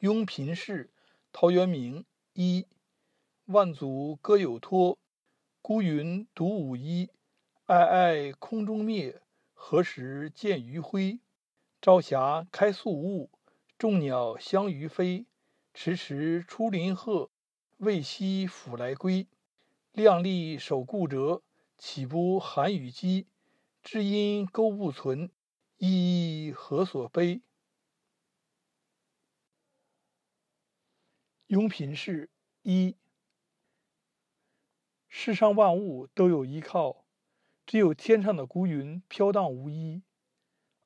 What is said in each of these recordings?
雍平氏，陶渊明。一，万族各有托，孤云独舞衣。皑皑空中灭，何时见余晖？朝霞开肃雾，众鸟相与飞。迟迟出林鹤，未夕复来归。量力守故辙，岂不寒与饥？知音钩不存，依依何所悲？庸平氏一，世上万物都有依靠，只有天上的孤云飘荡无依，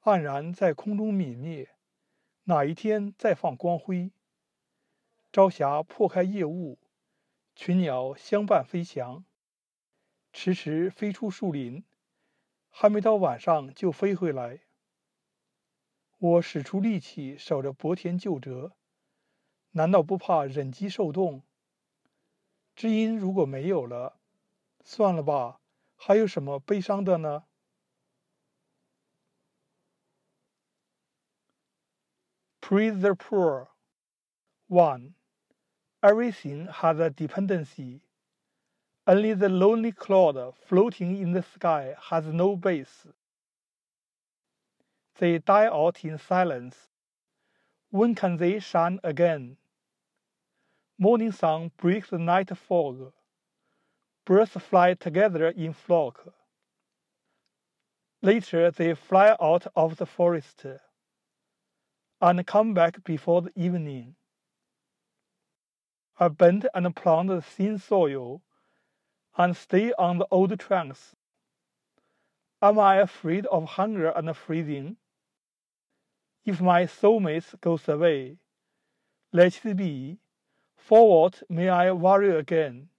黯然在空中泯灭。哪一天再放光辉？朝霞破开夜雾，群鸟相伴飞翔，迟迟飞出树林，还没到晚上就飞回来。我使出力气守着薄田旧辙。难道不怕忍饥受冻？知音如果没有了，算了吧，还有什么悲伤的呢？Praise the poor. One, everything has a dependency. Only the lonely cloud floating in the sky has no base. They die out in silence. When can they shine again? Morning sun breaks the night fog. Birds fly together in flock. Later they fly out of the forest and come back before the evening. I bend and plant the thin soil and stay on the old trunks. Am I afraid of hunger and freezing? If my soulmate goes away, let it be for what may I worry again?